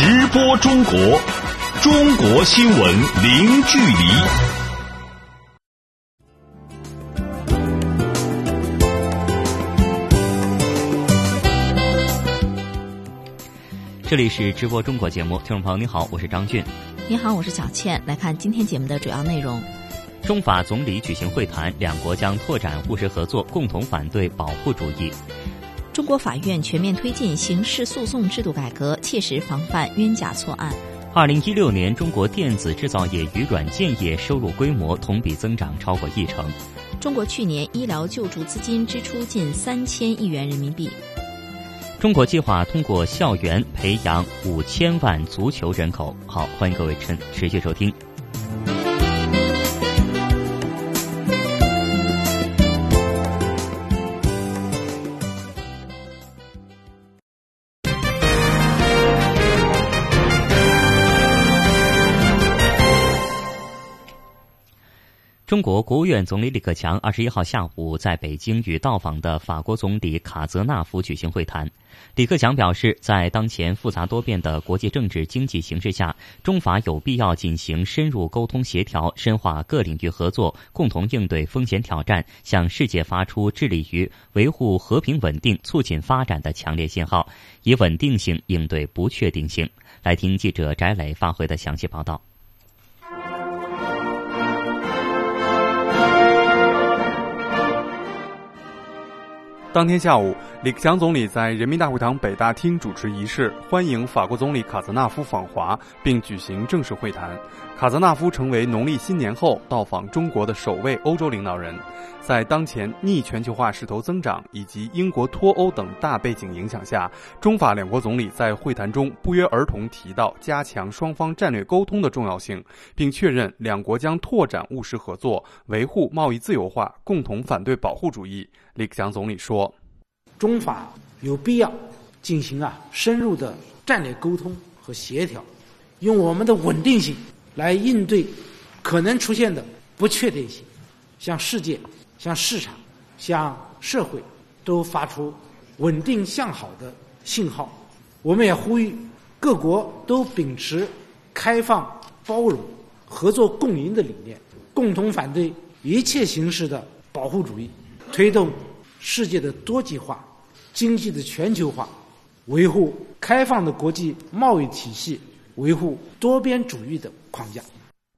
直播中国，中国新闻零距离。这里是直播中国节目，听众朋友你好，我是张俊。你好，我是小倩。来看今天节目的主要内容：中法总理举行会谈，两国将拓展务实合作，共同反对保护主义。中国法院全面推进刑事诉讼制度改革，切实防范冤假错案。二零一六年，中国电子制造业与软件业收入规模同比增长超过一成。中国去年医疗救助资金支出近三千亿元人民币。中国计划通过校园培养五千万足球人口。好，欢迎各位持持续收听。中国国务院总理李克强二十一号下午在北京与到访的法国总理卡泽纳夫举行会谈。李克强表示，在当前复杂多变的国际政治经济形势下，中法有必要进行深入沟通协调，深化各领域合作，共同应对风险挑战，向世界发出致力于维护和平稳定、促进发展的强烈信号，以稳定性应对不确定性。来听记者翟磊发回的详细报道。当天下午，李克强总理在人民大会堂北大厅主持仪式，欢迎法国总理卡泽纳夫访华，并举行正式会谈。卡泽纳夫成为农历新年后到访中国的首位欧洲领导人。在当前逆全球化势头增长以及英国脱欧等大背景影响下，中法两国总理在会谈中不约而同提到加强双方战略沟通的重要性，并确认两国将拓展务实合作，维护贸易自由化，共同反对保护主义。李克强总理说：“中法有必要进行啊深入的战略沟通和协调，用我们的稳定性来应对可能出现的不确定性，向世界。”向市场、向社会都发出稳定向好的信号。我们也呼吁各国都秉持开放、包容、合作共赢的理念，共同反对一切形式的保护主义，推动世界的多极化、经济的全球化，维护开放的国际贸易体系，维护多边主义的框架。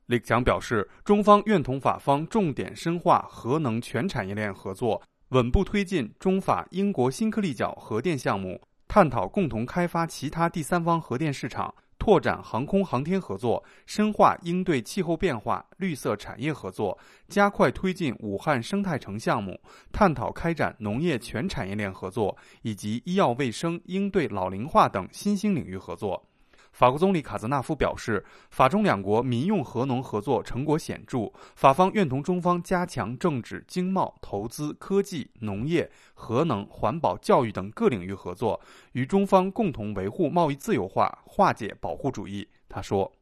李克强表示，中方愿同法方重点深化核能全产业链合作，稳步推进中法英国新科利角核电项目，探讨共同开发其他第三方核电市场，拓展航空航天合作，深化应对气候变化、绿色产业合作，加快推进武汉生态城项目，探讨开展农业全产业链合作，以及医药卫生应对老龄化等新兴领域合作。法国总理卡泽纳夫表示，法中两国民用核能合作成果显著，法方愿同中方加强政治、经贸、投资、科技、农业、核能、环保、教育等各领域合作，与中方共同维护贸易自由化，化解保护主义。他说。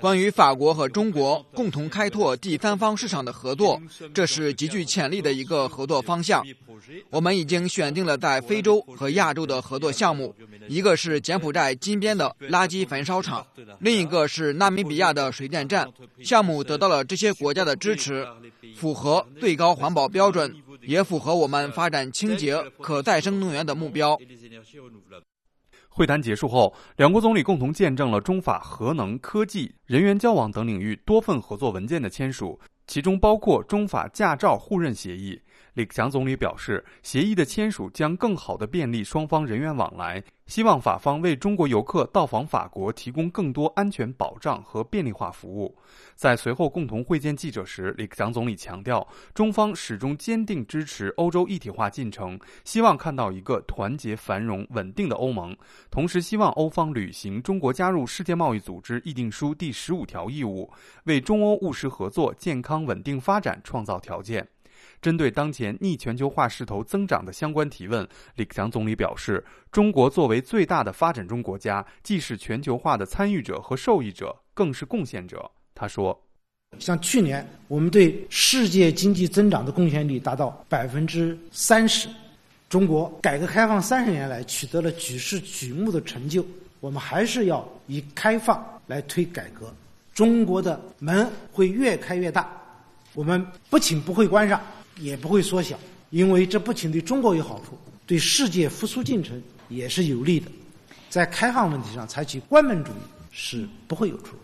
关于法国和中国共同开拓第三方市场的合作，这是极具潜力的一个合作方向。我们已经选定了在非洲和亚洲的合作项目，一个是柬埔寨金边的垃圾焚烧厂，另一个是纳米比亚的水电站。项目得到了这些国家的支持，符合最高环保标准，也符合我们发展清洁可再生能源的目标。会谈结束后，两国总理共同见证了中法核能、科技、人员交往等领域多份合作文件的签署，其中包括中法驾照互认协议。李克强总理表示，协议的签署将更好地便利双方人员往来，希望法方为中国游客到访法国提供更多安全保障和便利化服务。在随后共同会见记者时，李克强总理强调，中方始终坚定支持欧洲一体化进程，希望看到一个团结、繁荣、稳定的欧盟，同时希望欧方履行中国加入世界贸易组织议定书第十五条义务，为中欧务实合作、健康稳定发展创造条件。针对当前逆全球化势头增长的相关提问，李克强总理表示，中国作为最大的发展中国家，既是全球化的参与者和受益者，更是贡献者。他说：“像去年，我们对世界经济增长的贡献率达到百分之三十，中国改革开放三十年来取得了举世瞩目的成就，我们还是要以开放来推改革。中国的门会越开越大，我们不仅不会关上，也不会缩小，因为这不仅对中国有好处，对世界复苏进程也是有利的。在开放问题上采取关门主义是不会有出路。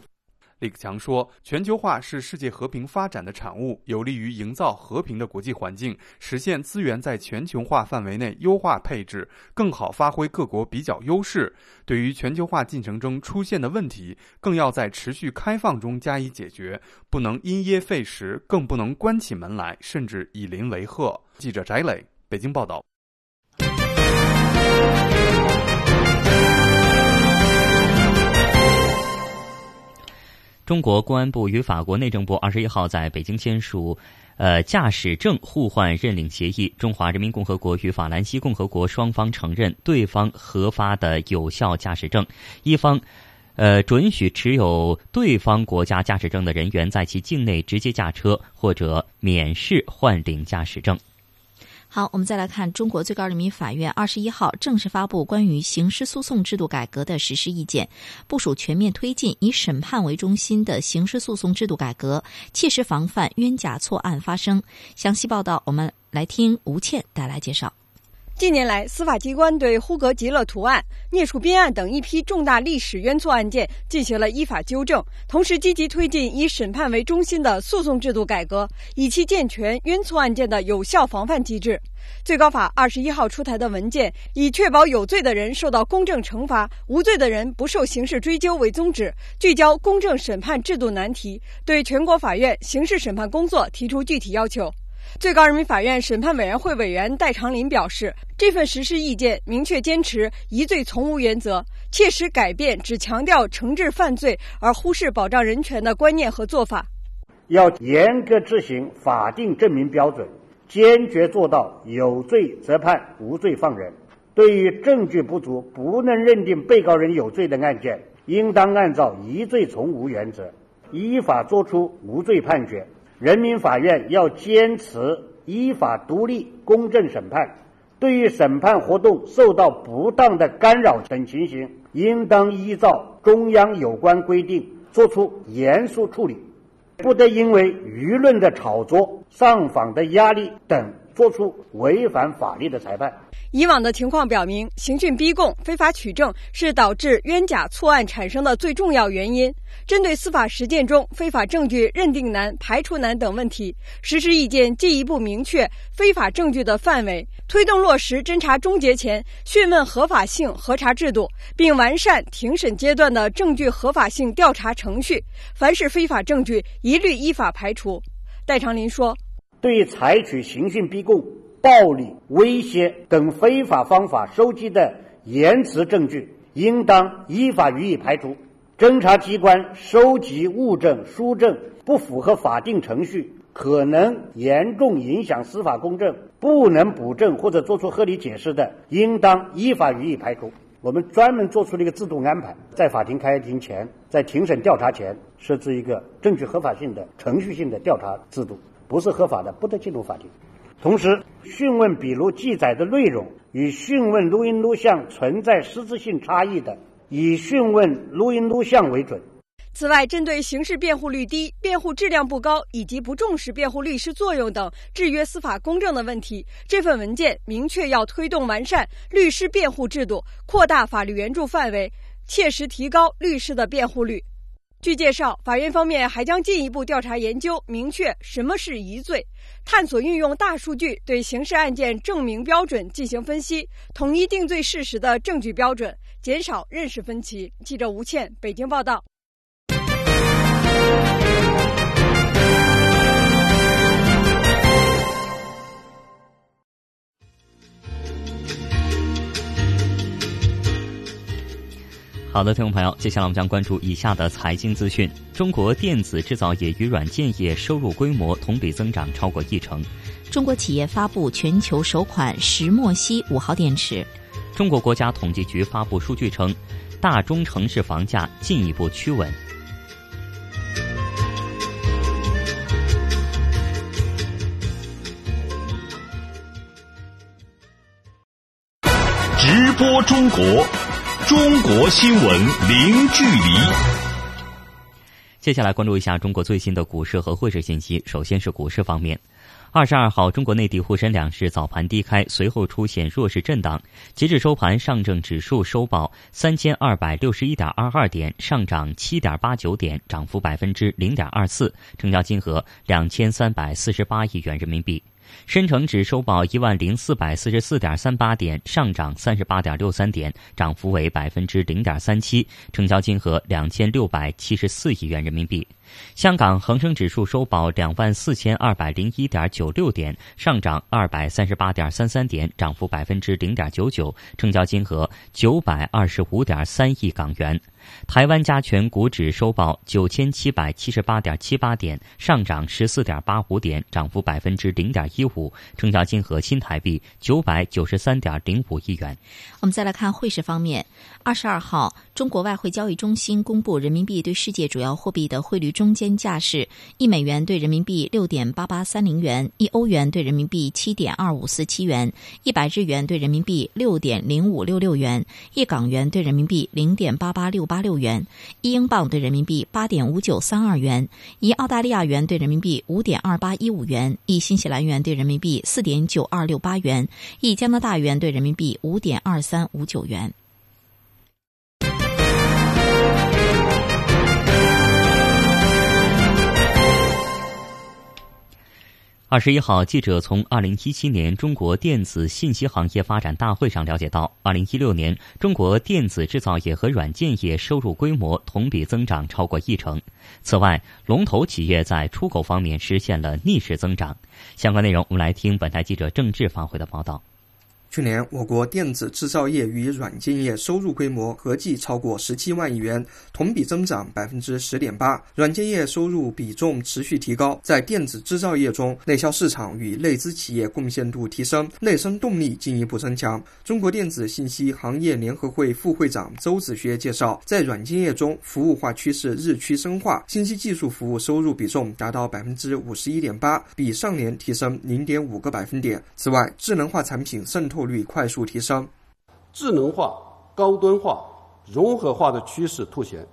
李克强说：“全球化是世界和平发展的产物，有利于营造和平的国际环境，实现资源在全球化范围内优化配置，更好发挥各国比较优势。对于全球化进程中出现的问题，更要在持续开放中加以解决，不能因噎废食，更不能关起门来，甚至以邻为壑。”记者翟磊，北京报道。中国公安部与法国内政部二十一号在北京签署，呃，驾驶证互换认领协议。中华人民共和国与法兰西共和国双方承认对方核发的有效驾驶证，一方，呃，准许持有对方国家驾驶证的人员在其境内直接驾车或者免试换领驾驶证。好，我们再来看中国最高人民法院二十一号正式发布关于刑事诉讼制度改革的实施意见，部署全面推进以审判为中心的刑事诉讼制度改革，切实防范冤假错案发生。详细报道，我们来听吴倩带来介绍。近年来，司法机关对呼格吉勒图案、聂树斌案等一批重大历史冤错案件进行了依法纠正，同时积极推进以审判为中心的诉讼制度改革，以期健全冤错案件的有效防范机制。最高法二十一号出台的文件，以确保有罪的人受到公正惩罚，无罪的人不受刑事追究为宗旨，聚焦公正审判制度难题，对全国法院刑事审判工作提出具体要求。最高人民法院审判委员会委员戴长林表示，这份实施意见明确坚持疑罪从无原则，切实改变只强调惩治犯罪而忽视保障人权的观念和做法。要严格执行法定证明标准，坚决做到有罪则判，无罪放人。对于证据不足不能认定被告人有罪的案件，应当按照疑罪从无原则，依法作出无罪判决。人民法院要坚持依法独立公正审判，对于审判活动受到不当的干扰等情形，应当依照中央有关规定作出严肃处理，不得因为舆论的炒作、上访的压力等作出违反法律的裁判。以往的情况表明，刑讯逼供、非法取证是导致冤假错案产生的最重要原因。针对司法实践中非法证据认定难、排除难等问题，实施意见进一步明确非法证据的范围，推动落实侦查终结前讯问合法性核查制度，并完善庭审阶段的证据合法性调查程序。凡是非法证据，一律依法排除。戴长林说：“对于采取刑讯逼供。”暴力、威胁等非法方法收集的言辞证据，应当依法予以排除。侦查机关收集物证、书证不符合法定程序，可能严重影响司法公正，不能补证或者作出合理解释的，应当依法予以排除。我们专门做出了一个制度安排，在法庭开庭前，在庭审调查前，设置一个证据合法性的程序性的调查制度，不是合法的，不得进入法庭。同时，讯问笔录记载的内容与讯问录音录像存在实质性差异的，以讯问录音录像为准。此外，针对刑事辩护率低、辩护质量不高以及不重视辩护律师作用等制约司法公正的问题，这份文件明确要推动完善律师辩护制度，扩大法律援助范围，切实提高律师的辩护率。据介绍，法院方面还将进一步调查研究，明确什么是疑罪，探索运用大数据对刑事案件证明标准进行分析，统一定罪事实的证据标准，减少认识分歧。记者吴倩，北京报道。好的，听众朋友，接下来我们将关注以下的财经资讯：中国电子制造业与软件业收入规模同比增长超过一成；中国企业发布全球首款石墨烯五号电池；中国国家统计局发布数据称，大中城市房价进一步趋稳。直播中国，中国新闻零距离。接下来关注一下中国最新的股市和汇市信息。首先是股市方面。二十二号，中国内地沪深两市早盘低开，随后出现弱势震荡。截至收盘，上证指数收报三千二百六十一点二二点，上涨七点八九点，涨幅百分之零点二四，成交金额两千三百四十八亿元人民币。深成指收报一万零四百四十四点三八点，上涨三十八点六三点，涨幅为百分之零点三七，成交金额两千六百七十四亿元人民币。香港恒生指数收报两万四千二百零一点九六点，上涨二百三十八点三三点，涨幅百分之零点九九，成交金额九百二十五点三亿港元。台湾加权股指收报九千七百七十八点七八点，上涨十四点八五点，涨幅百分之零点一五，成交金额新台币九百九十三点零五亿元。我们再来看汇市方面，二十二号，中国外汇交易中心公布人民币对世界主要货币的汇率中间价是：一美元对人民币六点八八三零元，一欧元对人民币七点二五四七元，一百日元对人民币六点零五六六元，一港元对人民币零点八八六八六元，一英镑对人民币八点五九三二元，一澳大利亚元对人民币五点二八一五元，一新西兰元对人民币四点九二六八元，一加拿大元对人民币五点二三五九元。二十一号，记者从二零一七年中国电子信息行业发展大会上了解到，二零一六年中国电子制造业和软件业收入规模同比增长超过一成。此外，龙头企业在出口方面实现了逆势增长。相关内容，我们来听本台记者郑智发回的报道。去年，我国电子制造业与软件业收入规模合计超过十七万亿元，同比增长百分之十点八。软件业收入比重持续提高，在电子制造业中，内销市场与内资企业贡献度提升，内生动力进一步增强。中国电子信息行业联合会副会长周子学介绍，在软件业中，服务化趋势日趋深化，信息技术服务收入比重达到百分之五十一点八，比上年提升零点五个百分点。此外，智能化产品渗透。率快速提升，智能化、高端化、融合化的趋势凸显。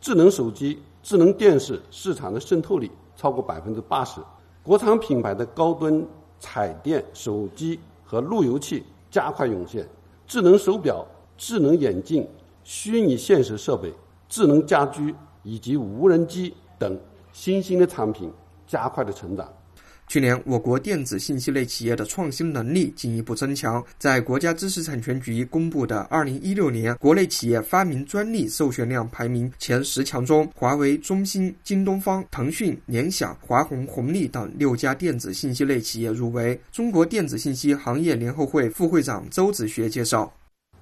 智能手机、智能电视市场的渗透率超过百分之八十，国产品牌的高端彩电、手机和路由器加快涌现。智能手表、智能眼镜、虚拟现实设备、智能家居以及无人机等新兴的产品加快的成长。去年，我国电子信息类企业的创新能力进一步增强。在国家知识产权局公布的二零一六年国内企业发明专利授权量排名前十强中，华为、中兴、京东方、腾讯、联想、华虹、红利等六家电子信息类企业入围。中国电子信息行业联合会副会长周子学介绍，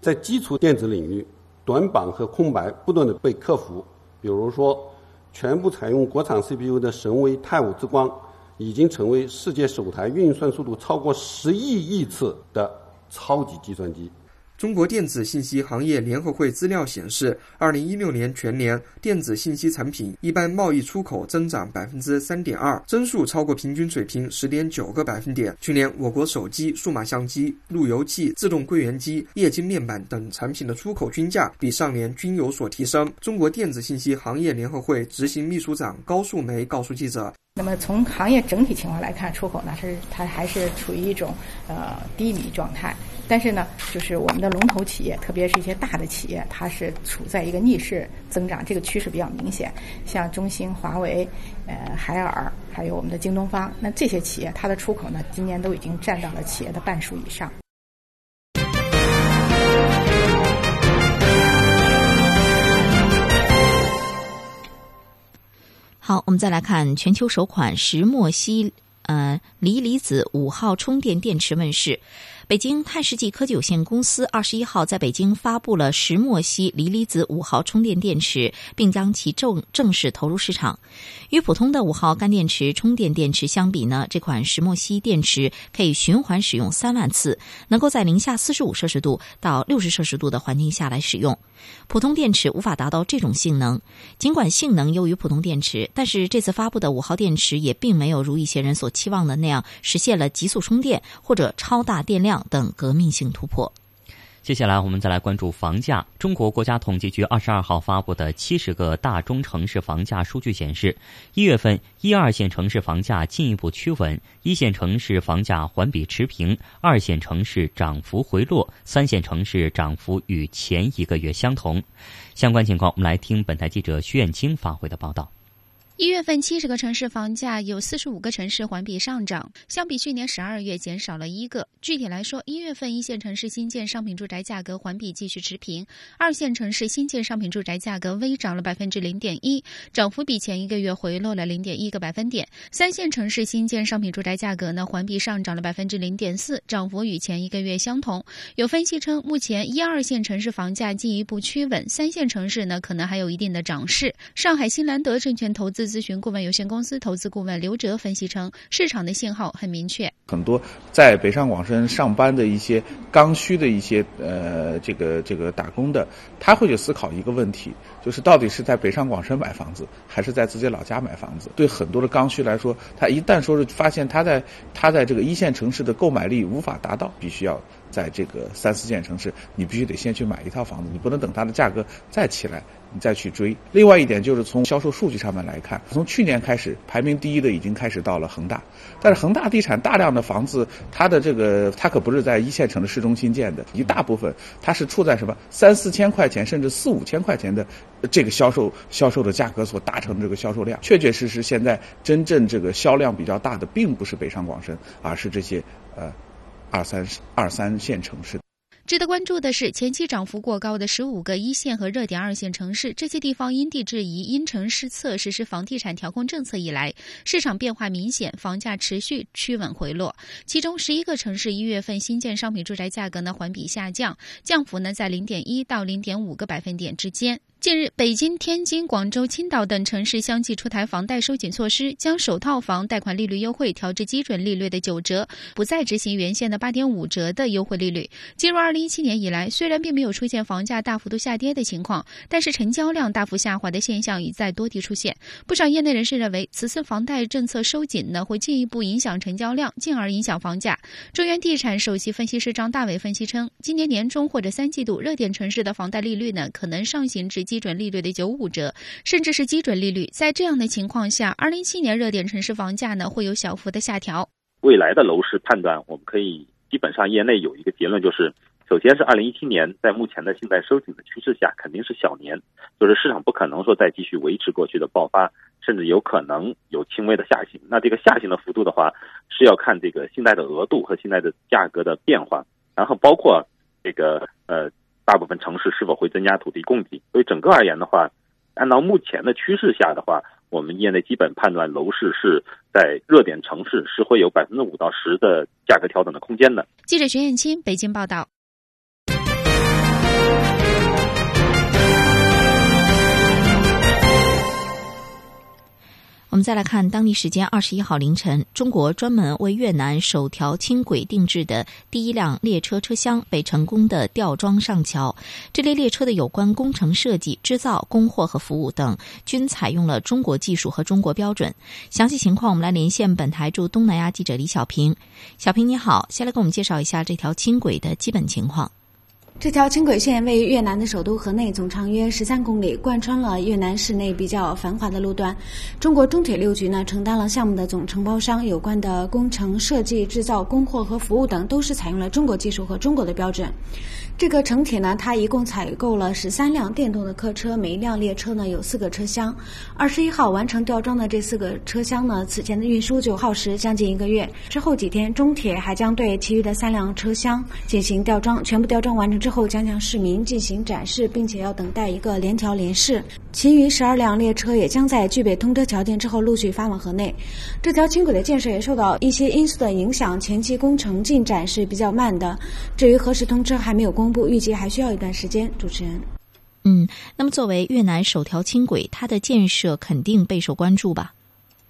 在基础电子领域，短板和空白不断的被克服。比如说，全部采用国产 CPU 的神威太武之光。已经成为世界首台运算速度超过十亿亿次的超级计算机。中国电子信息行业联合会资料显示，二零一六年全年电子信息产品一般贸易出口增长百分之三点二，增速超过平均水平十点九个百分点。去年，我国手机、数码相机、路由器、自动柜员机、液晶面板等产品的出口均价比上年均有所提升。中国电子信息行业联合会执行秘书长高树梅告诉记者。那么从行业整体情况来看，出口呢是它还是处于一种呃低迷状态。但是呢，就是我们的龙头企业，特别是一些大的企业，它是处在一个逆势增长，这个趋势比较明显。像中兴、华为、呃海尔，还有我们的京东方，那这些企业它的出口呢，今年都已经占到了企业的半数以上。好，我们再来看全球首款石墨烯呃锂离子五号充电电池问世。北京碳世纪科技有限公司二十一号在北京发布了石墨烯锂离子五号充电电池，并将其正正式投入市场。与普通的五号干电池充电电池相比呢，这款石墨烯电池可以循环使用三万次，能够在零下四十五摄氏度到六十摄氏度的环境下来使用。普通电池无法达到这种性能。尽管性能优于普通电池，但是这次发布的五号电池也并没有如一些人所期望的那样实现了极速充电或者超大电量。等革命性突破。接下来我们再来关注房价。中国国家统计局二十二号发布的七十个大中城市房价数据显示，一月份一二线城市房价进一步趋稳，一线城市房价环比持平，二线城市涨幅回落，三线城市涨幅与前一个月相同。相关情况，我们来听本台记者徐远清发回的报道。一月份，七十个城市房价有四十五个城市环比上涨，相比去年十二月减少了一个。具体来说，一月份一线城市新建商品住宅价格环比继续持平，二线城市新建商品住宅价格微涨了百分之零点一，涨幅比前一个月回落了零点一个百分点。三线城市新建商品住宅价格呢环比上涨了百分之零点四，涨幅与前一个月相同。有分析称，目前一二线城市房价进一步趋稳，三线城市呢可能还有一定的涨势。上海新兰德证券投资。咨询顾问有限公司投资顾问刘哲分析称，市场的信号很明确。很多在北上广深上班的一些刚需的一些呃这个这个打工的，他会去思考一个问题，就是到底是在北上广深买房子，还是在自己老家买房子？对很多的刚需来说，他一旦说是发现他在他在这个一线城市的购买力无法达到，必须要在这个三四线城市，你必须得先去买一套房子，你不能等它的价格再起来。你再去追。另外一点就是从销售数据上面来看，从去年开始排名第一的已经开始到了恒大，但是恒大地产大量的房子，它的这个它可不是在一线城市市中心建的，一大部分它是处在什么三四千块钱甚至四五千块钱的这个销售销售的价格所达成的这个销售量，确确实实现在真正这个销量比较大的，并不是北上广深，而是这些呃二三二三线城市。值得关注的是，前期涨幅过高的十五个一线和热点二线城市，这些地方因地制宜、因城施策实施房地产调控政策以来，市场变化明显，房价持续趋稳回落。其中十一个城市一月份新建商品住宅价格呢环比下降，降幅呢在零点一到零点五个百分点之间。近日，北京、天津、广州、青岛等城市相继出台房贷收紧措施，将首套房贷款利率优惠调至基准利率的九折，不再执行原先的八点五折的优惠利率。进入二零一七年以来，虽然并没有出现房价大幅度下跌的情况，但是成交量大幅下滑的现象已在多地出现。不少业内人士认为，此次房贷政策收紧呢，会进一步影响成交量，进而影响房价。中原地产首席分析师张大伟分析称，今年年中或者三季度，热点城市的房贷利率呢，可能上行至。基准利率的九五折，甚至是基准利率。在这样的情况下，二零一七年热点城市房价呢会有小幅的下调。未来的楼市判断，我们可以基本上业内有一个结论，就是首先是二零一七年，在目前的信贷收紧的趋势下，肯定是小年，就是市场不可能说再继续维持过去的爆发，甚至有可能有轻微的下行。那这个下行的幅度的话，是要看这个信贷的额度和信贷的价格的变化，然后包括这个呃。大部分城市是否会增加土地供给？所以整个而言的话，按照目前的趋势下的话，我们业内基本判断楼市是在热点城市是会有百分之五到十的价格调整的空间的。记者徐艳青北京报道。我们再来看当地时间二十一号凌晨，中国专门为越南首条轻轨定制的第一辆列车车厢被成功的吊装上桥。这列列车的有关工程设计、制造、供货和服务等，均采用了中国技术和中国标准。详细情况，我们来连线本台驻东南亚记者李小平。小平你好，先来给我们介绍一下这条轻轨的基本情况。这条轻轨线位于越南的首都河内，总长约十三公里，贯穿了越南市内比较繁华的路段。中国中铁六局呢承担了项目的总承包商，有关的工程设计、制造、供货和服务等都是采用了中国技术和中国的标准。这个城铁呢，它一共采购了十三辆电动的客车，每一辆列车呢有四个车厢。二十一号完成吊装的这四个车厢呢，此前的运输就耗时将近一个月。之后几天，中铁还将对其余的三辆车厢进行吊装，全部吊装完成之后将向市民进行展示，并且要等待一个联调联试。其余十二辆列车也将在具备通车条件之后陆续发往河内。这条轻轨的建设也受到一些因素的影响，前期工程进展是比较慢的。至于何时通车，还没有公。布预计还需要一段时间。主持人，嗯，那么作为越南首条轻轨，它的建设肯定备受关注吧？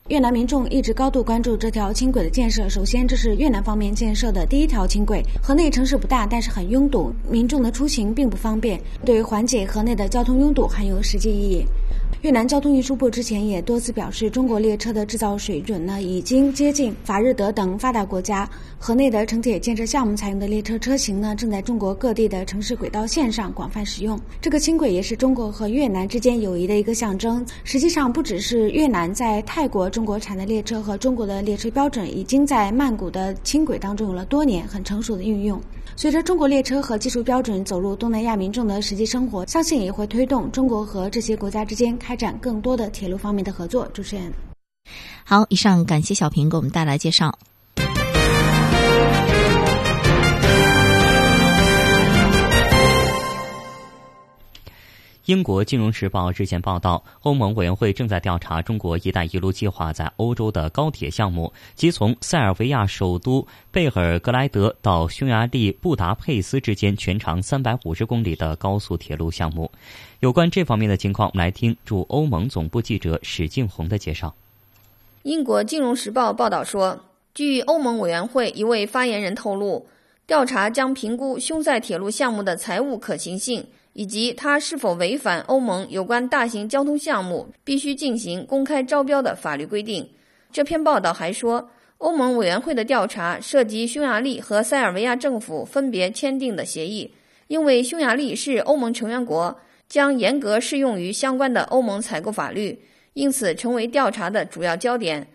越南民众一直高度关注这条轻轨的建设。首先，这是越南方面建设的第一条轻轨。河内城市不大，但是很拥堵，民众的出行并不方便，对缓解河内的交通拥堵很有实际意义。越南交通运输部之前也多次表示，中国列车的制造水准呢，已经接近法日德等发达国家。河内的城铁建设项目采用的列车车型呢，正在中国各地的城市轨道线上广泛使用。这个轻轨也是中国和越南之间友谊的一个象征。实际上，不只是越南在泰国中国产的列车和中国的列车标准，已经在曼谷的轻轨当中有了多年很成熟的运用。随着中国列车和技术标准走入东南亚民众的实际生活，相信也会推动中国和这些国家之间开开展更多的铁路方面的合作。主持人，好，以上感谢小平给我们带来介绍。英国金融时报日前报道，欧盟委员会正在调查中国“一带一路”计划在欧洲的高铁项目，即从塞尔维亚首都贝尔格莱德到匈牙利布达佩斯之间全长三百五十公里的高速铁路项目。有关这方面的情况，我们来听驻欧盟总部记者史静红的介绍。英国金融时报报道说，据欧盟委员会一位发言人透露，调查将评估匈塞铁路项目的财务可行性。以及它是否违反欧盟有关大型交通项目必须进行公开招标的法律规定？这篇报道还说，欧盟委员会的调查涉及匈牙利和塞尔维亚政府分别签订的协议，因为匈牙利是欧盟成员国，将严格适用于相关的欧盟采购法律，因此成为调查的主要焦点。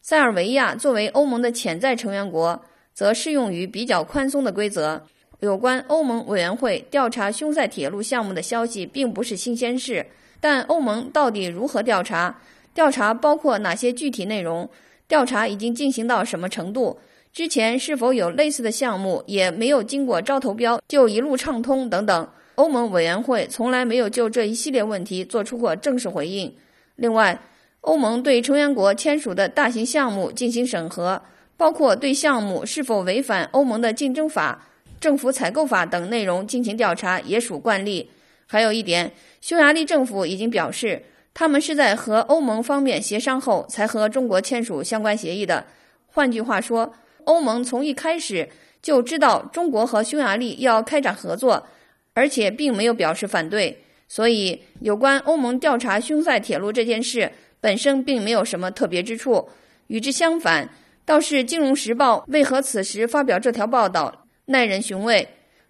塞尔维亚作为欧盟的潜在成员国，则适用于比较宽松的规则。有关欧盟委员会调查匈塞铁路项目的消息并不是新鲜事，但欧盟到底如何调查？调查包括哪些具体内容？调查已经进行到什么程度？之前是否有类似的项目也没有经过招投标就一路畅通等等？欧盟委员会从来没有就这一系列问题做出过正式回应。另外，欧盟对成员国签署的大型项目进行审核，包括对项目是否违反欧盟的竞争法。政府采购法等内容进行调查也属惯例。还有一点，匈牙利政府已经表示，他们是在和欧盟方面协商后才和中国签署相关协议的。换句话说，欧盟从一开始就知道中国和匈牙利要开展合作，而且并没有表示反对。所以，有关欧盟调查匈塞铁路这件事本身并没有什么特别之处。与之相反，倒是《金融时报》为何此时发表这条报道？耐人寻味。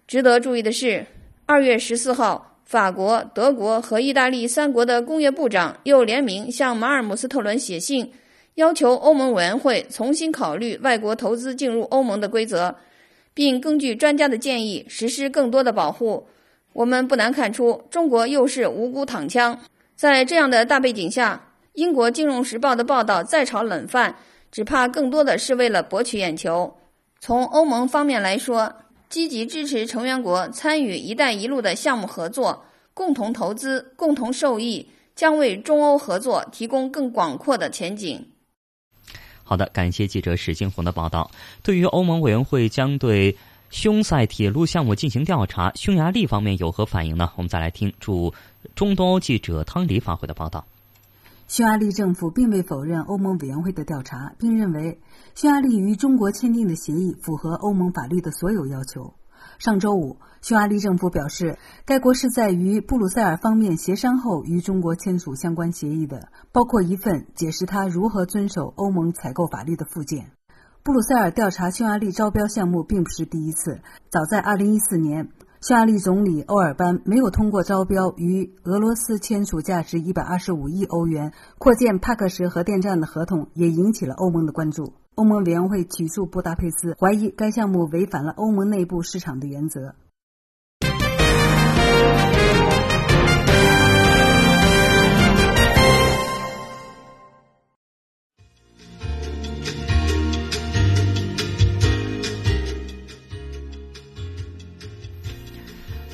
值得注意的是，二月十四号，法国、德国和意大利三国的工业部长又联名向马尔姆斯特伦写信，要求欧盟委员会重新考虑外国投资进入欧盟的规则，并根据专家的建议实施更多的保护。我们不难看出，中国又是无辜躺枪。在这样的大背景下，英国《金融时报》的报道再炒冷饭，只怕更多的是为了博取眼球。从欧盟方面来说，积极支持成员国参与“一带一路”的项目合作，共同投资、共同受益，将为中欧合作提供更广阔的前景。好的，感谢记者史金红的报道。对于欧盟委员会将对匈塞铁路项目进行调查，匈牙利方面有何反应呢？我们再来听驻中东欧记者汤迪发回的报道。匈牙利政府并未否认欧盟委员会的调查，并认为匈牙利与中国签订的协议符合欧盟法律的所有要求。上周五，匈牙利政府表示，该国是在与布鲁塞尔方面协商后与中国签署相关协议的，包括一份解释他如何遵守欧盟采购法律的附件。布鲁塞尔调查匈牙利招标项目并不是第一次，早在2014年。夏利总理欧尔班没有通过招标与俄罗斯签署价值一百二十五亿欧元扩建帕克什核电站的合同，也引起了欧盟的关注。欧盟委员会起诉布达佩斯，怀疑该项目违反了欧盟内部市场的原则。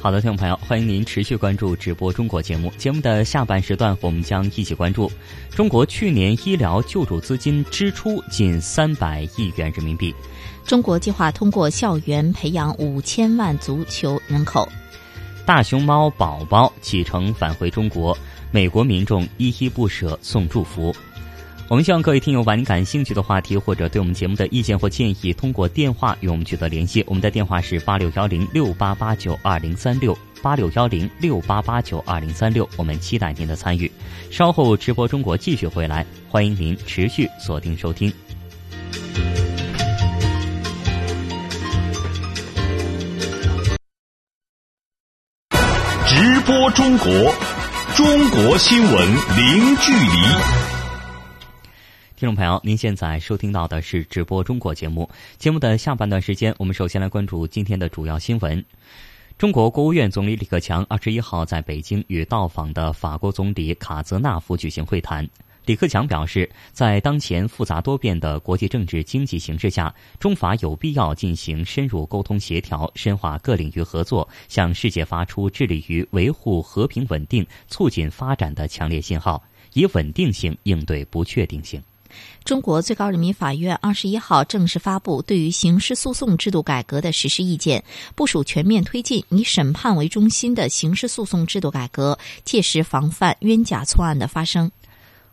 好的，听众朋友，欢迎您持续关注直播中国节目。节目的下半时段，我们将一起关注中国去年医疗救助资金支出近三百亿元人民币。中国计划通过校园培养五千万足球人口。大熊猫宝宝启程返回中国，美国民众依依不舍送祝福。我们希望各位听友把您感兴趣的话题或者对我们节目的意见或建议，通过电话与我们取得联系。我们的电话是八六幺零六八八九二零三六八六幺零六八八九二零三六。我们期待您的参与。稍后直播中国继续回来，欢迎您持续锁定收听。直播中国，中国新闻零距离。听众朋友，您现在收听到的是直播中国节目。节目的下半段时间，我们首先来关注今天的主要新闻。中国国务院总理李克强二十一号在北京与到访的法国总理卡泽纳夫举行会谈。李克强表示，在当前复杂多变的国际政治经济形势下，中法有必要进行深入沟通协调，深化各领域合作，向世界发出致力于维护和平稳定、促进发展的强烈信号，以稳定性应对不确定性。中国最高人民法院二十一号正式发布对于刑事诉讼制度改革的实施意见，部署全面推进以审判为中心的刑事诉讼制度改革，切实防范冤假错案的发生。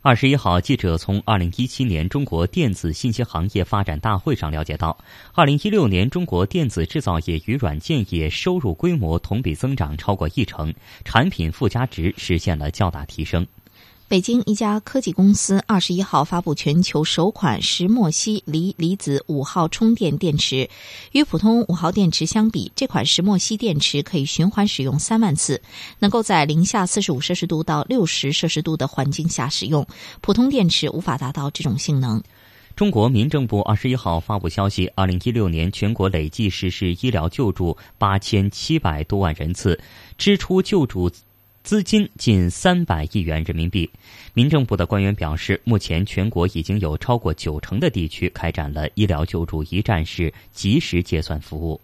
二十一号，记者从二零一七年中国电子信息行业发展大会上了解到，二零一六年中国电子制造业与软件业收入规模同比增长超过一成，产品附加值实现了较大提升。北京一家科技公司二十一号发布全球首款石墨烯锂离子五号充电电池。与普通五号电池相比，这款石墨烯电池可以循环使用三万次，能够在零下四十五摄氏度到六十摄氏度的环境下使用。普通电池无法达到这种性能。中国民政部二十一号发布消息，二零一六年全国累计实施医疗救助八千七百多万人次，支出救助。资金近三百亿元人民币。民政部的官员表示，目前全国已经有超过九成的地区开展了医疗救助一站式及时结算服务。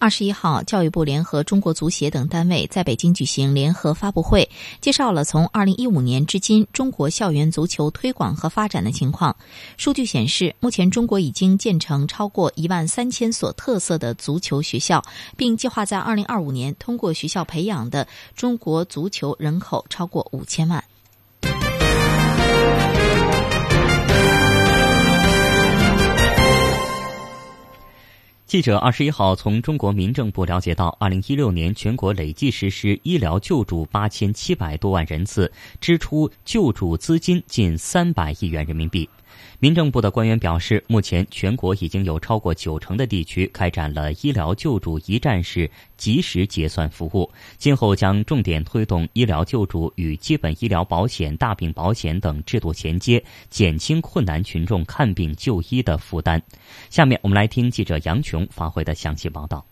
二十一号，教育部联合中国足协等单位在北京举行联合发布会，介绍了从二零一五年至今中国校园足球推广和发展的情况。数据显示，目前中国已经建成超过一万三千所特色的足球学校，并计划在二零二五年通过学校培养的中国足球人口超过五千万。记者二十一号从中国民政部了解到，二零一六年全国累计实施医疗救助八千七百多万人次，支出救助资金近三百亿元人民币。民政部的官员表示，目前全国已经有超过九成的地区开展了医疗救助一站式即时结算服务。今后将重点推动医疗救助与基本医疗保险、大病保险等制度衔接，减轻困难群众看病就医的负担。下面我们来听记者杨琼发回的详细报道。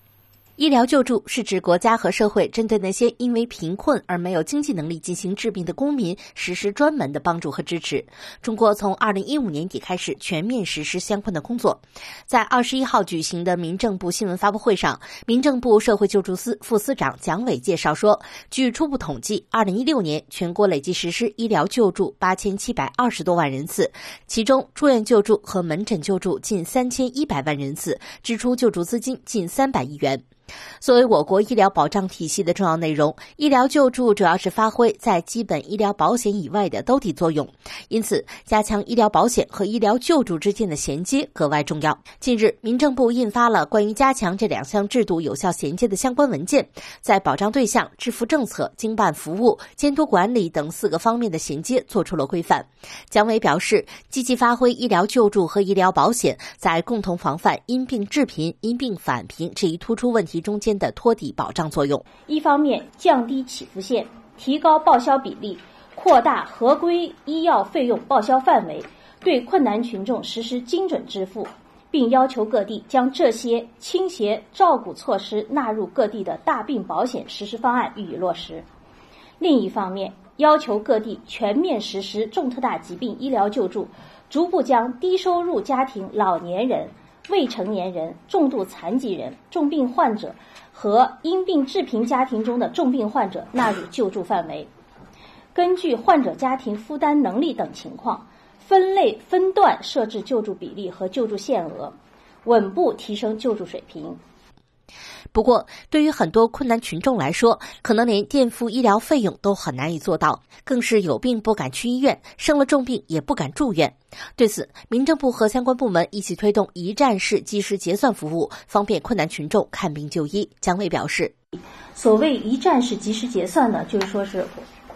医疗救助是指国家和社会针对那些因为贫困而没有经济能力进行治病的公民实施专门的帮助和支持。中国从二零一五年底开始全面实施相关的工作。在二十一号举行的民政部新闻发布会上，民政部社会救助司副司长蒋伟介绍说，据初步统计，二零一六年全国累计实施医疗救助八千七百二十多万人次，其中住院救助和门诊救助近三千一百万人次，支出救助资金近三百亿元。作为我国医疗保障体系的重要内容，医疗救助主要是发挥在基本医疗保险以外的兜底作用，因此加强医疗保险和医疗救助之间的衔接格外重要。近日，民政部印发了关于加强这两项制度有效衔接的相关文件，在保障对象、支付政策、经办服务、监督管理等四个方面的衔接作出了规范。蒋伟表示，积极发挥医疗救助和医疗保险在共同防范因病致贫、因病返贫这一突出问题。中间的托底保障作用，一方面降低起伏线，提高报销比例，扩大合规医药费用报销范围，对困难群众实施精准支付，并要求各地将这些倾斜照顾措施纳入各地的大病保险实施方案予以落实。另一方面，要求各地全面实施重特大疾病医疗救助，逐步将低收入家庭老年人。未成年人、重度残疾人、重病患者和因病致贫家庭中的重病患者纳入救助范围，根据患者家庭负担能力等情况，分类分段设置救助比例和救助限额，稳步提升救助水平。不过，对于很多困难群众来说，可能连垫付医疗费用都很难以做到，更是有病不敢去医院，生了重病也不敢住院。对此，民政部和相关部门一起推动一站式即时结算服务，方便困难群众看病就医。姜卫表示，所谓一站式即时结算呢，就是说是。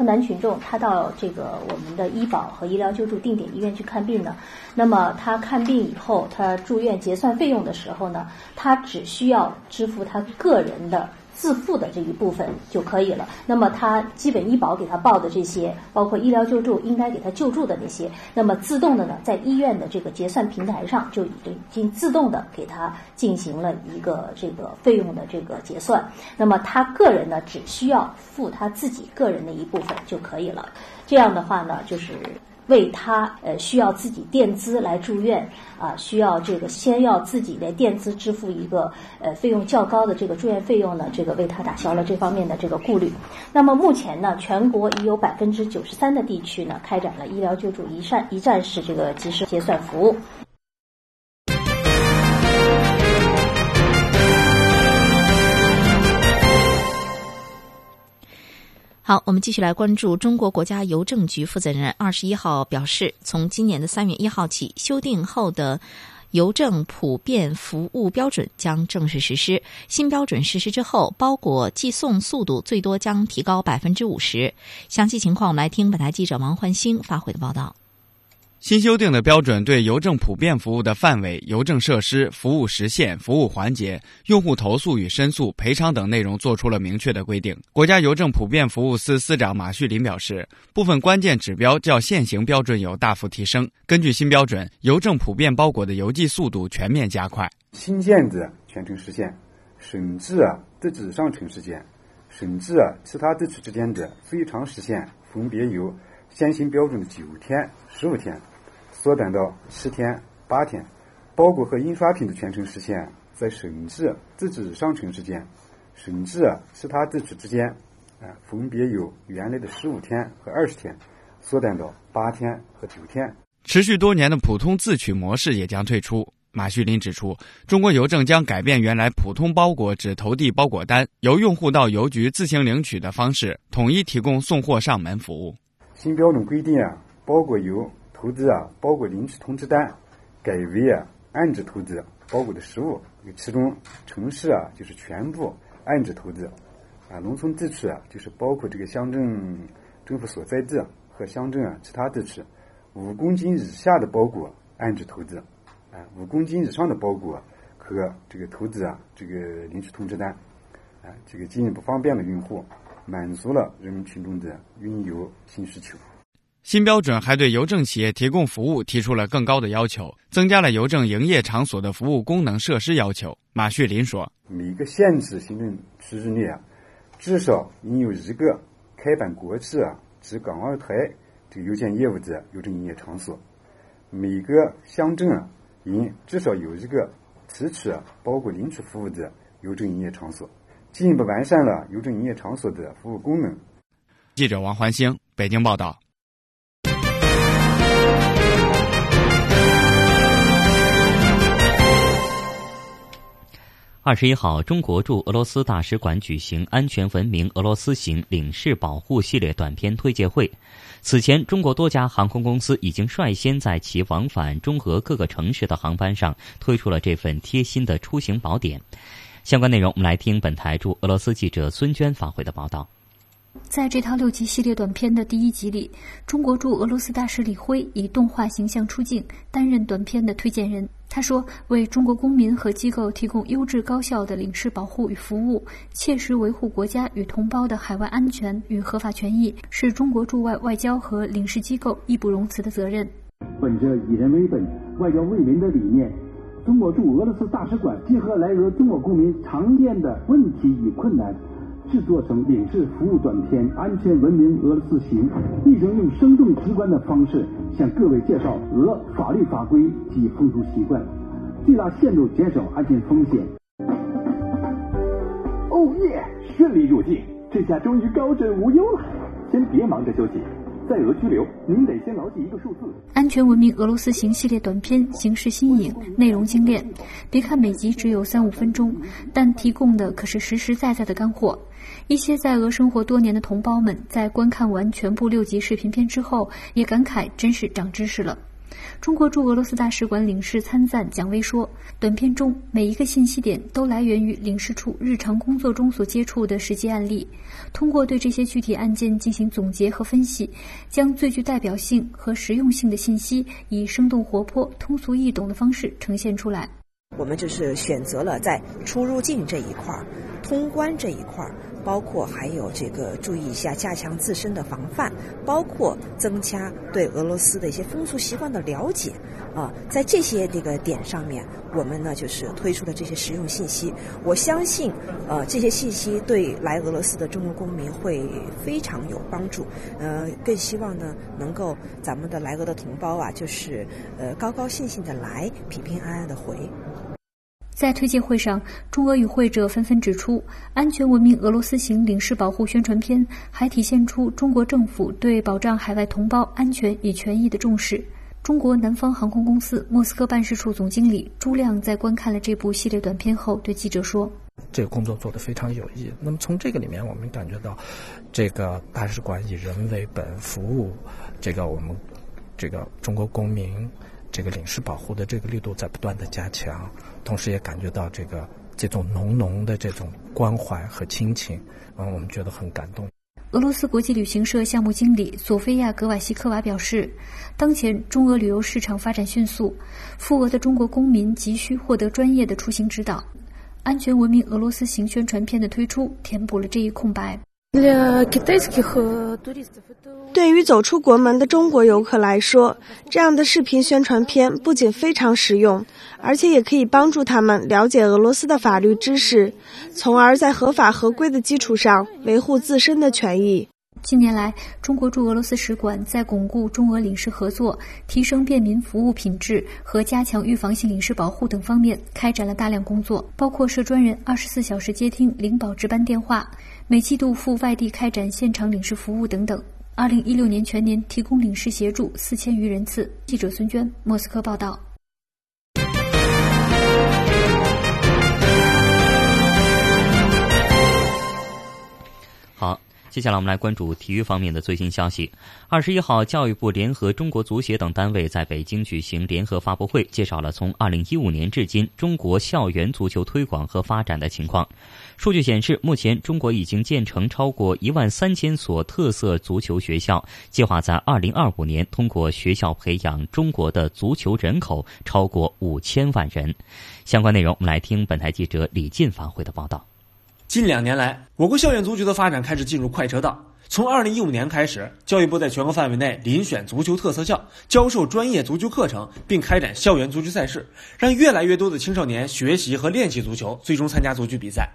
男群众，他到这个我们的医保和医疗救助定点医院去看病呢，那么他看病以后，他住院结算费用的时候呢，他只需要支付他个人的。自付的这一部分就可以了。那么他基本医保给他报的这些，包括医疗救助应该给他救助的那些，那么自动的呢，在医院的这个结算平台上就已经自动的给他进行了一个这个费用的这个结算。那么他个人呢，只需要付他自己个人的一部分就可以了。这样的话呢，就是。为他呃需要自己垫资来住院啊，需要这个先要自己来垫资支付一个呃费用较高的这个住院费用呢，这个为他打消了这方面的这个顾虑。那么目前呢，全国已有百分之九十三的地区呢开展了医疗救助一站一站式这个及时结算服务。好，我们继续来关注中国国家邮政局负责人二十一号表示，从今年的三月一号起，修订后的邮政普遍服务标准将正式实施。新标准实施之后，包裹寄送速度最多将提高百分之五十。详细情况，我们来听本台记者王焕星发回的报道。新修订的标准对邮政普遍服务的范围、邮政设施、服务时限、服务环节、用户投诉与申诉、赔偿等内容作出了明确的规定。国家邮政普遍服务司司长马旭林表示，部分关键指标较现行标准有大幅提升。根据新标准，邮政普遍包裹的邮寄速度全面加快。新建的全程实现，省治啊的纸上城时间，省治啊其他地区之间的最长时限分别由现行标准的九天、十五天。缩短到七天、八天，包裹和印刷品的全程实现，在省治自治上城之间、省治其他地区之间，啊，分别由原来的十五天和二十天，缩短到八天和九天。持续多年的普通自取模式也将退出。马旭林指出，中国邮政将改变原来普通包裹只投递包裹单，由用户到邮局自行领取的方式，统一提供送货上门服务。新标准规定啊，包裹由投递啊，包裹领取通知单，改为啊按制投递包裹的实物。其中城市啊就是全部按制投递，啊农村地区啊就是包括这个乡镇政府所在地和乡镇啊其他地区，五公斤以下的包裹按制投递，啊五公斤以上的包裹和这个投递啊这个领取通知单，啊这个进一步方便了用户，满足了人民群众的运邮新需求。新标准还对邮政企业提供服务提出了更高的要求，增加了邮政营业场所的服务功能设施要求。马旭林说：“每个县级行政区域内啊，至少应有一个开办国际啊及港澳台这个邮件业务的邮政营业场所；每个乡镇啊，应至少有一个提取包括领取服务的邮政营业场所，进一步完善了邮政营业场所的服务功能。”记者王环星北京报道。二十一号，中国驻俄罗斯大使馆举行“安全文明俄罗斯行”领事保护系列短片推介会。此前，中国多家航空公司已经率先在其往返中俄各个城市的航班上推出了这份贴心的出行宝典。相关内容，我们来听本台驻俄罗斯记者孙娟发回的报道。在这套六集系列短片的第一集里，中国驻俄罗斯大使李辉以动画形象出镜，担任短片的推荐人。他说：“为中国公民和机构提供优质高效的领事保护与服务，切实维护国家与同胞的海外安全与合法权益，是中国驻外外交和领事机构义不容辞的责任。”本着以人为本、外交为民的理念，中国驻俄罗斯大使馆结合来俄中国公民常见的问题与困难。制作成领事服务短片《安全文明俄罗斯行》，力争用生动直观的方式向各位介绍俄法律法规及风俗习惯，最大限度减少安全风险。哦耶！顺利入境，这下终于高枕无忧了。先别忙着休息，在俄拘留。您得先牢记一个数字：安全文明俄罗斯行系列短片形式新颖，内容精炼。别看每集只有三五分钟，但提供的可是实实在在的干货。一些在俄生活多年的同胞们，在观看完全部六集视频片之后，也感慨真是长知识了。中国驻俄罗斯大使馆领事参赞蒋威说：“短片中每一个信息点都来源于领事处日常工作中所接触的实际案例，通过对这些具体案件进行总结和分析，将最具代表性和实用性的信息以生动活泼、通俗易懂的方式呈现出来。”我们就是选择了在出入境这一块儿、通关这一块儿。包括还有这个注意一下，加强自身的防范，包括增加对俄罗斯的一些风俗习惯的了解，啊，在这些这个点上面，我们呢就是推出的这些实用信息。我相信，呃，这些信息对来俄罗斯的中国公民会非常有帮助。呃，更希望呢，能够咱们的来俄的同胞啊，就是呃高高兴兴的来，平平安安的回。在推介会上，中俄与会者纷纷指出，安全文明俄罗斯行领事保护宣传片还体现出中国政府对保障海外同胞安全与权益的重视。中国南方航空公司莫斯科办事处总经理朱亮在观看了这部系列短片后，对记者说：“这个工作做得非常有益。那么从这个里面，我们感觉到，这个大使馆以人为本服务，这个我们这个中国公民。”这个领事保护的这个力度在不断的加强，同时也感觉到这个这种浓浓的这种关怀和亲情，嗯，我们觉得很感动。俄罗斯国际旅行社项目经理索菲亚·格瓦西科娃表示，当前中俄旅游市场发展迅速，赴俄的中国公民急需获得专业的出行指导，安全文明俄罗斯行宣传片的推出填补了这一空白。对于走出国门的中国游客来说，这样的视频宣传片不仅非常实用，而且也可以帮助他们了解俄罗斯的法律知识，从而在合法合规的基础上维护自身的权益。近年来，中国驻俄罗斯使馆在巩固中俄领事合作、提升便民服务品质和加强预防性领事保护等方面开展了大量工作，包括设专人二十四小时接听领保值班电话，每季度赴外地开展现场领事服务等等。二零一六年全年提供领事协助四千余人次。记者孙娟，莫斯科报道。接下来我们来关注体育方面的最新消息。二十一号，教育部联合中国足协等单位在北京举行联合发布会，介绍了从二零一五年至今中国校园足球推广和发展的情况。数据显示，目前中国已经建成超过一万三千所特色足球学校，计划在二零二五年通过学校培养中国的足球人口超过五千万人。相关内容，我们来听本台记者李进发回的报道。近两年来，我国校园足球的发展开始进入快车道。从二零一五年开始，教育部在全国范围内遴选足球特色校，教授专业足球课程，并开展校园足球赛事，让越来越多的青少年学习和练习足球，最终参加足球比赛。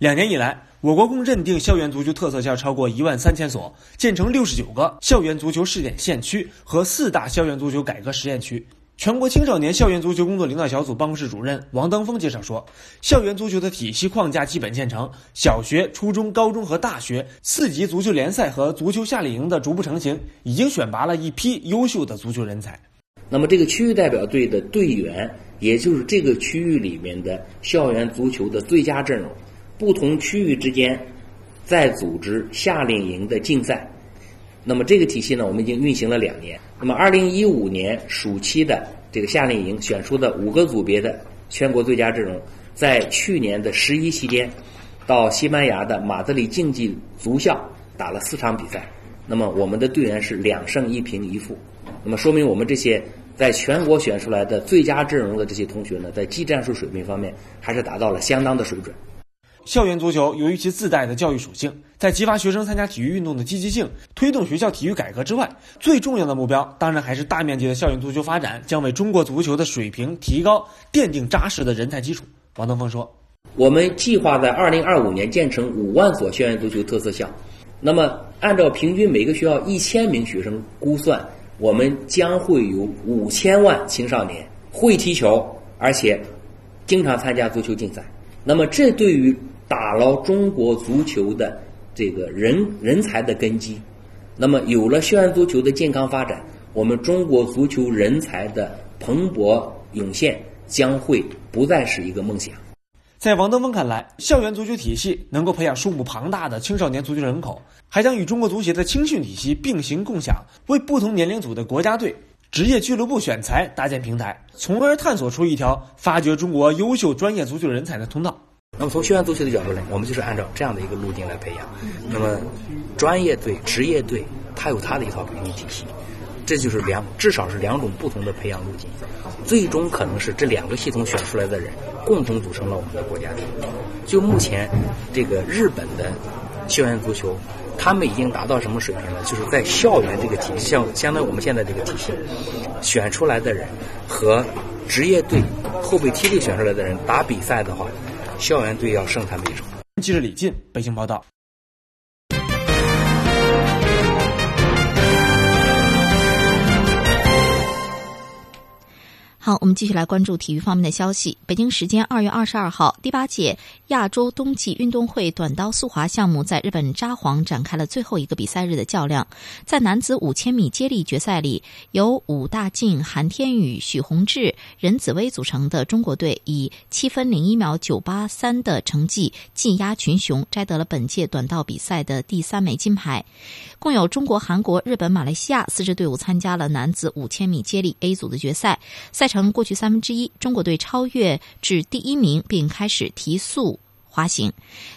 两年以来，我国共认定校园足球特色校超过一万三千所，建成六十九个校园足球试点县区和四大校园足球改革实验区。全国青少年校园足球工作领导小组办公室主任王登峰介绍说，校园足球的体系框架基本建成，小学、初中、高中和大学四级足球联赛和足球夏令营的逐步成型，已经选拔了一批优秀的足球人才。那么，这个区域代表队的队员，也就是这个区域里面的校园足球的最佳阵容，不同区域之间再组织夏令营的竞赛。那么这个体系呢，我们已经运行了两年。那么二零一五年暑期的这个夏令营选出的五个组别的全国最佳阵容，在去年的十一期间，到西班牙的马德里竞技足校打了四场比赛。那么我们的队员是两胜一平一负。那么说明我们这些在全国选出来的最佳阵容的这些同学呢，在技战术水平方面还是达到了相当的水准。校园足球由于其自带的教育属性，在激发学生参加体育运动的积极性、推动学校体育改革之外，最重要的目标当然还是大面积的校园足球发展，将为中国足球的水平提高奠定扎实的人才基础。王登峰说：“我们计划在二零二五年建成五万所校园足球特色校，那么按照平均每个学校一千名学生估算，我们将会有五千万青少年会踢球，而且经常参加足球竞赛。那么这对于……”打牢中国足球的这个人人才的根基，那么有了校园足球的健康发展，我们中国足球人才的蓬勃涌现将会不再是一个梦想。在王登峰看来，校园足球体系能够培养数目庞大的青少年足球人口，还将与中国足协的青训体系并行共享，为不同年龄组的国家队、职业俱乐部选材搭建平台，从而探索出一条发掘中国优秀专业足球人才的通道。那么从校园足球的角度呢，我们就是按照这样的一个路径来培养。那么，专业队、职业队，它有它的一套培训体系，这就是两，至少是两种不同的培养路径。最终可能是这两个系统选出来的人，共同组成了我们的国家队。就目前这个日本的校园足球，他们已经达到什么水平了？就是在校园这个体系，像相当于我们现在这个体系，选出来的人和职业队后备梯队选出来的人打比赛的话，校园队要胜他们一筹。记者李进北京报道。好，我们继续来关注体育方面的消息。北京时间二月二十二号，第八届亚洲冬季运动会短道速滑项目在日本札幌展开了最后一个比赛日的较量。在男子五千米接力决赛里，由武大靖、韩天宇、许宏志、任子威组成的中国队以七分零一秒九八三的成绩技压群雄，摘得了本届短道比赛的第三枚金牌。共有中国、韩国、日本、马来西亚四支队伍参加了男子五千米接力 A 组的决赛。赛程过去三分之一，中国队超越至第一名，并开始提速滑行。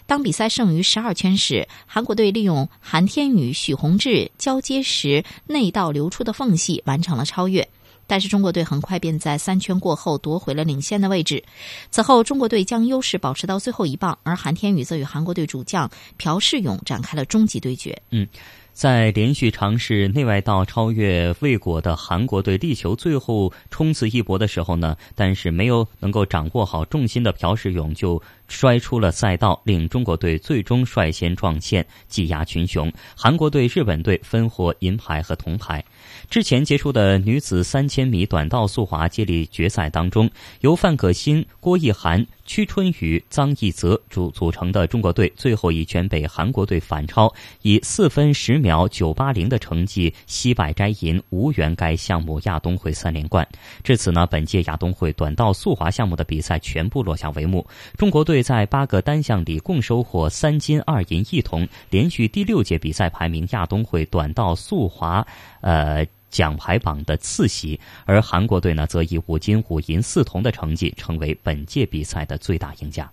当比赛剩余十二圈时，韩国队利用韩天宇、许宏志交接时内道流出的缝隙完成了超越。但是中国队很快便在三圈过后夺回了领先的位置。此后，中国队将优势保持到最后一棒，而韩天宇则与韩国队主将朴世勇展开了终极对决。嗯。在连续尝试内外道超越未果的韩国队，力求最后冲刺一搏的时候呢，但是没有能够掌握好重心的朴世勇就摔出了赛道，令中国队最终率先撞线，技压群雄。韩国队、日本队分获银牌和铜牌。之前结束的女子三千米短道速滑接力决赛当中，由范可新、郭奕涵。屈春雨、臧义泽组组成的中国队最后一圈被韩国队反超，以四分十秒九八零的成绩惜败摘银，无缘该项目亚冬会三连冠。至此呢，本届亚冬会短道速滑项目的比赛全部落下帷幕。中国队队在八个单项里共收获三金二银一铜，连续第六届比赛排名亚冬会短道速滑，呃。奖牌榜的次席，而韩国队呢，则以五金五银四铜的成绩，成为本届比赛的最大赢家。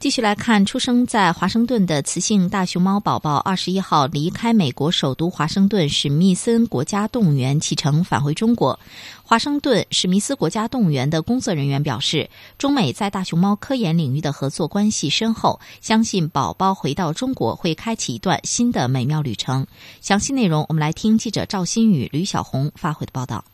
继续来看，出生在华盛顿的雌性大熊猫宝宝，二十一号离开美国首都华盛顿史密森国家动物园启程返回中国。华盛顿史密斯国家动物园的工作人员表示，中美在大熊猫科研领域的合作关系深厚，相信宝宝回到中国会开启一段新的美妙旅程。详细内容，我们来听记者赵新宇、吕小红发回的报道。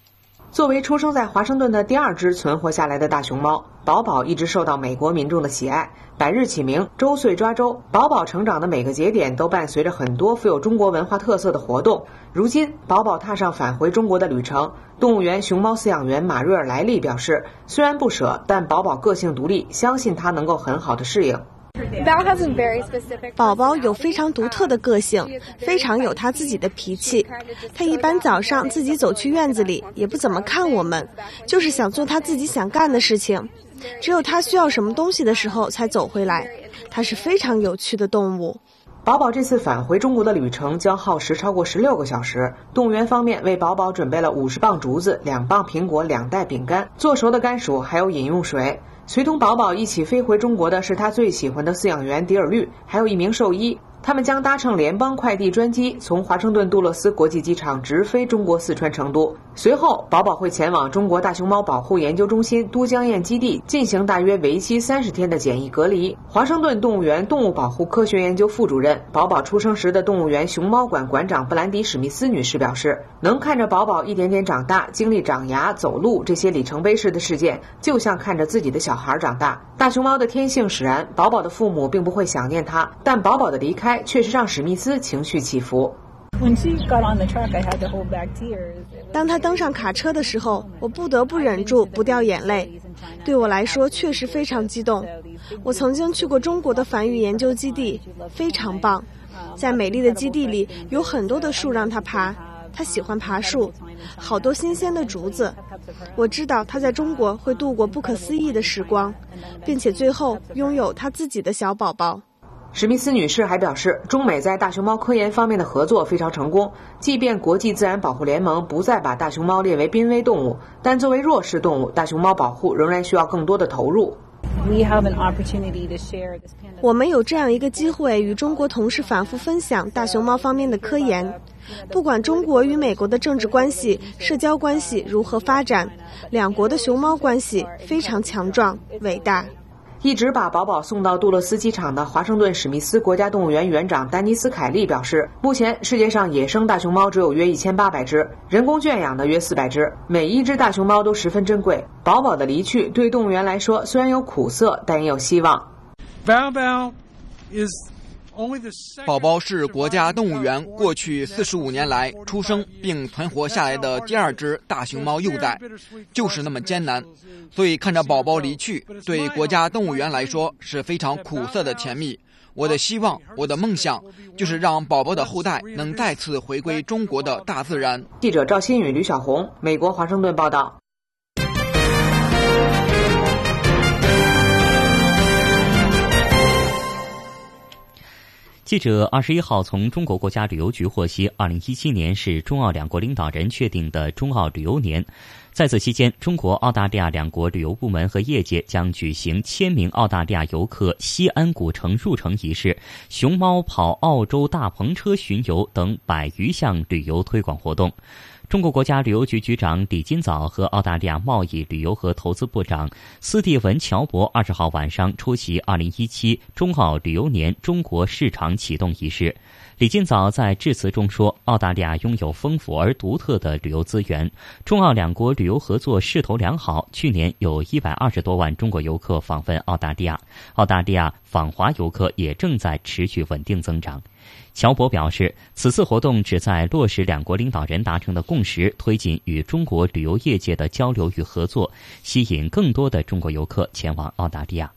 作为出生在华盛顿的第二只存活下来的大熊猫，宝宝一直受到美国民众的喜爱。百日起名，周岁抓周，宝宝成长的每个节点都伴随着很多富有中国文化特色的活动。如今，宝宝踏上返回中国的旅程。动物园熊猫饲养员马瑞尔莱利表示，虽然不舍，但宝宝个性独立，相信他能够很好的适应。宝宝有非常独特的个性，非常有他自己的脾气。他一般早上自己走去院子里，也不怎么看我们，就是想做他自己想干的事情。只有它需要什么东西的时候才走回来。它是非常有趣的动物。宝宝这次返回中国的旅程将耗时超过十六个小时。动物园方面为宝宝准备了五十磅竹子、两磅苹果、两袋饼干、做熟的甘薯，还有饮用水。随同宝宝一起飞回中国的是他最喜欢的饲养员迪尔绿，还有一名兽医。他们将搭乘联邦快递专机，从华盛顿杜勒斯国际机场直飞中国四川成都。随后，宝宝会前往中国大熊猫保护研究中心都江堰基地，进行大约为期三十天的检疫隔离。华盛顿动物园动物保护科学研究副主任、宝宝出生时的动物园熊猫馆馆长布兰迪·史密斯女士表示：“能看着宝宝一点点长大，经历长牙、走路这些里程碑式的事件，就像看着自己的小孩长大。大熊猫的天性使然，宝宝的父母并不会想念他，但宝宝的离开。”确实让史密斯情绪起伏。当他登上卡车的时候，我不得不忍住不掉眼泪。对我来说确实非常激动。我曾经去过中国的繁育研究基地，非常棒。在美丽的基地里，有很多的树让他爬，他喜欢爬树，好多新鲜的竹子。我知道他在中国会度过不可思议的时光，并且最后拥有他自己的小宝宝。史密斯女士还表示，中美在大熊猫科研方面的合作非常成功。即便国际自然保护联盟不再把大熊猫列为濒危动物，但作为弱势动物，大熊猫保护仍然需要更多的投入。我们有这样一个机会，与中国同事反复分享大熊猫方面的科研。不管中国与美国的政治关系、社交关系如何发展，两国的熊猫关系非常强壮、伟大。一直把宝宝送到杜勒斯机场的华盛顿史密斯国家动物园园长丹尼斯·凯利表示，目前世界上野生大熊猫只有约一千八百只，人工圈养的约四百只，每一只大熊猫都十分珍贵。宝宝的离去对动物园来说虽然有苦涩，但也有希望。Bow Bow is 宝宝是国家动物园过去四十五年来出生并存活下来的第二只大熊猫幼崽，就是那么艰难，所以看着宝宝离去，对国家动物园来说是非常苦涩的甜蜜。我的希望，我的梦想，就是让宝宝的后代能再次回归中国的大自然。记者赵新宇、吕小红，美国华盛顿报道。记者二十一号从中国国家旅游局获悉，二零一七年是中澳两国领导人确定的中澳旅游年。在此期间，中国、澳大利亚两国旅游部门和业界将举行千名澳大利亚游客西安古城入城仪式、熊猫跑澳洲大篷车巡游等百余项旅游推广活动。中国国家旅游局局长李金早和澳大利亚贸易、旅游和投资部长斯蒂文·乔伯二十号晚上出席二零一七中澳旅游年中国市场启动仪式。李金早在致辞中说：“澳大利亚拥有丰富而独特的旅游资源，中澳两国旅游合作势头良好。去年有一百二十多万中国游客访问澳大利亚，澳大利亚访华游客也正在持续稳定增长。”乔博表示，此次活动旨在落实两国领导人达成的共识，推进与中国旅游业界的交流与合作，吸引更多的中国游客前往澳大利亚。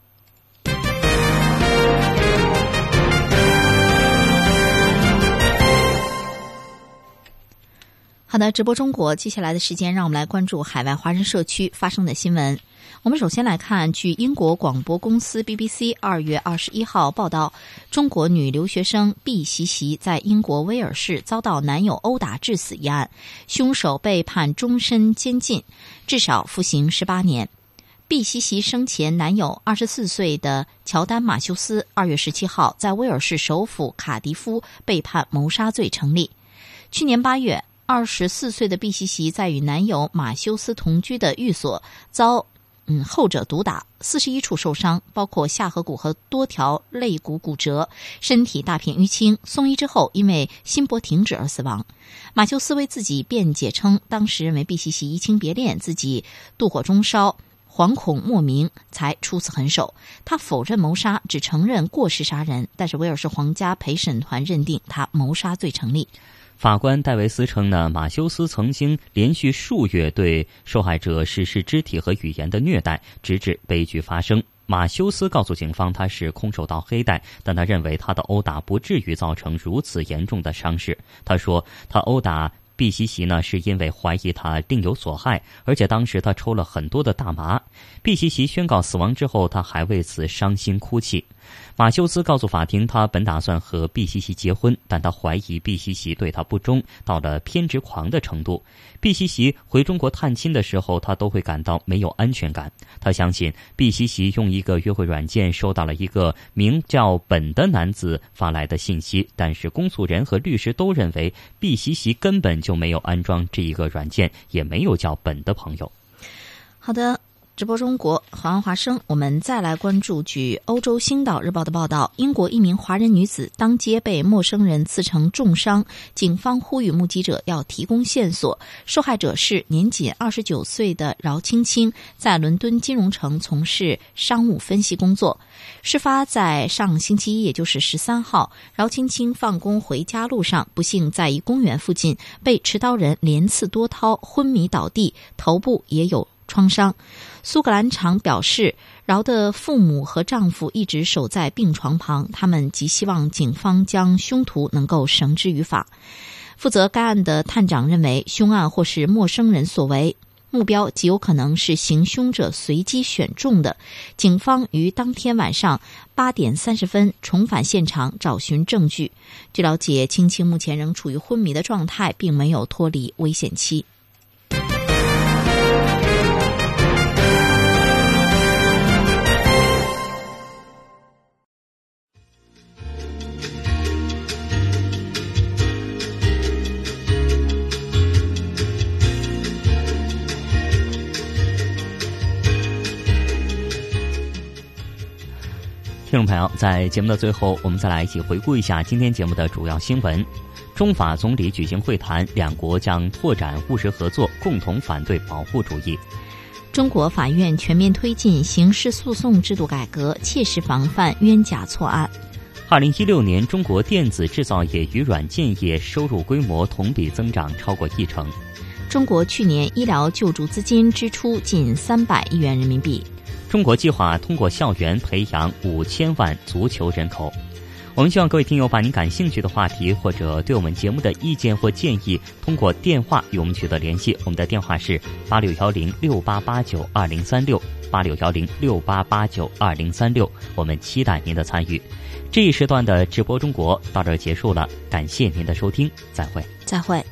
好的，直播中国，接下来的时间，让我们来关注海外华人社区发生的新闻。我们首先来看，据英国广播公司 BBC 二月二十一号报道，中国女留学生毕习习在英国威尔士遭到男友殴打致死一案，凶手被判终身监禁，至少服刑十八年。毕习习生前男友二十四岁的乔丹马修斯二月十七号在威尔士首府卡迪夫被判谋杀罪成立。去年八月。二十四岁的毕西西在与男友马修斯同居的寓所遭，嗯，后者毒打，四十一处受伤，包括下颌骨和多条肋骨骨折，身体大片淤青。送医之后，因为心搏停止而死亡。马修斯为自己辩解称，当时认为毕西西移情别恋，自己妒火中烧，惶恐莫名，才出此狠手。他否认谋杀，只承认过失杀人。但是威尔士皇家陪审团认定他谋杀罪成立。法官戴维斯称呢，马修斯曾经连续数月对受害者实施肢体和语言的虐待，直至悲剧发生。马修斯告诉警方，他是空手道黑带，但他认为他的殴打不至于造成如此严重的伤势。他说，他殴打毕西西呢，是因为怀疑他另有所害，而且当时他抽了很多的大麻。毕西西宣告死亡之后，他还为此伤心哭泣。马修斯告诉法庭，他本打算和毕西西结婚，但他怀疑毕西西对他不忠，到了偏执狂的程度。毕西西回中国探亲的时候，他都会感到没有安全感。他相信毕西西用一个约会软件收到了一个名叫本的男子发来的信息，但是公诉人和律师都认为毕西西根本就没有安装这一个软件，也没有叫本的朋友。好的。直播中国，华安华生，我们再来关注。据欧洲《星岛日报》的报道，英国一名华人女子当街被陌生人刺成重伤，警方呼吁目击者要提供线索。受害者是年仅二十九岁的饶青青，在伦敦金融城从事商务分析工作。事发在上星期一，也就是十三号，饶青青放工回家路上，不幸在一公园附近被持刀人连刺多刀，昏迷倒地，头部也有。创伤。苏格兰场表示，饶的父母和丈夫一直守在病床旁，他们极希望警方将凶徒能够绳之于法。负责该案的探长认为，凶案或是陌生人所为。目标极有可能是行凶者随机选中的。警方于当天晚上八点三十分重返现场找寻证据。据了解，青青目前仍处于昏迷的状态，并没有脱离危险期。听众朋友，在节目的最后，我们再来一起回顾一下今天节目的主要新闻。中法总理举行会谈，两国将拓展务实合作，共同反对保护主义。中国法院全面推进刑事诉讼制度改革，切实防范冤假错案。二零一六年，中国电子制造业与软件业收入规模同比增长超过一成。中国去年医疗救助资金支出近三百亿元人民币。中国计划通过校园培养五千万足球人口。我们希望各位听友把您感兴趣的话题或者对我们节目的意见或建议，通过电话与我们取得联系。我们的电话是八六幺零六八八九二零三六八六幺零六八八九二零三六。我们期待您的参与。这一时段的直播中国到这儿结束了，感谢您的收听，再会，再会。